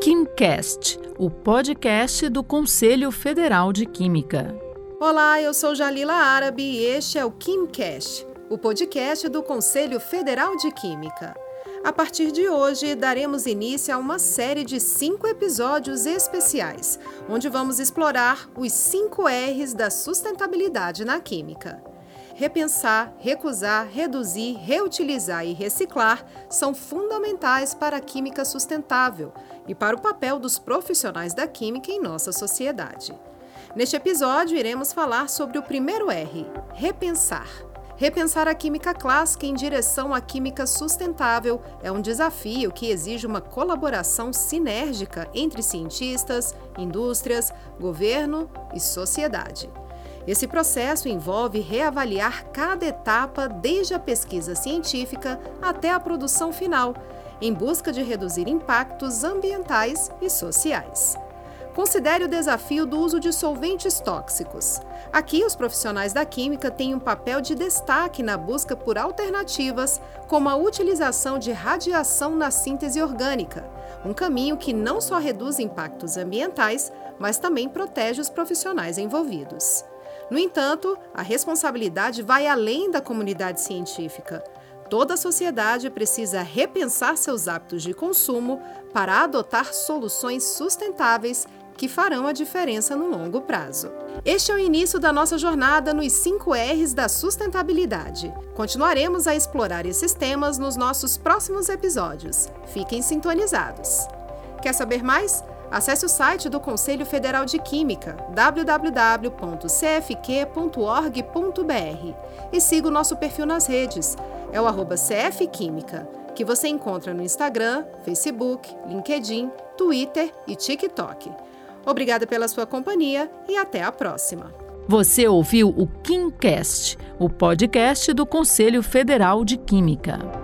KimCast, o podcast do Conselho Federal de Química. Olá, eu sou Jalila Árabe e este é o KimCast, o podcast do Conselho Federal de Química. A partir de hoje, daremos início a uma série de cinco episódios especiais, onde vamos explorar os cinco R's da sustentabilidade na química. Repensar, recusar, reduzir, reutilizar e reciclar são fundamentais para a química sustentável e para o papel dos profissionais da química em nossa sociedade. Neste episódio, iremos falar sobre o primeiro R: repensar. Repensar a química clássica em direção à química sustentável é um desafio que exige uma colaboração sinérgica entre cientistas, indústrias, governo e sociedade. Esse processo envolve reavaliar cada etapa, desde a pesquisa científica até a produção final, em busca de reduzir impactos ambientais e sociais. Considere o desafio do uso de solventes tóxicos. Aqui, os profissionais da química têm um papel de destaque na busca por alternativas, como a utilização de radiação na síntese orgânica, um caminho que não só reduz impactos ambientais, mas também protege os profissionais envolvidos. No entanto, a responsabilidade vai além da comunidade científica. Toda a sociedade precisa repensar seus hábitos de consumo para adotar soluções sustentáveis que farão a diferença no longo prazo. Este é o início da nossa jornada nos 5 R's da sustentabilidade. Continuaremos a explorar esses temas nos nossos próximos episódios. Fiquem sintonizados. Quer saber mais? Acesse o site do Conselho Federal de Química, www.cfq.org.br e siga o nosso perfil nas redes, é o arroba CFQuímica, que você encontra no Instagram, Facebook, LinkedIn, Twitter e TikTok. Obrigada pela sua companhia e até a próxima. Você ouviu o KimCast, o podcast do Conselho Federal de Química.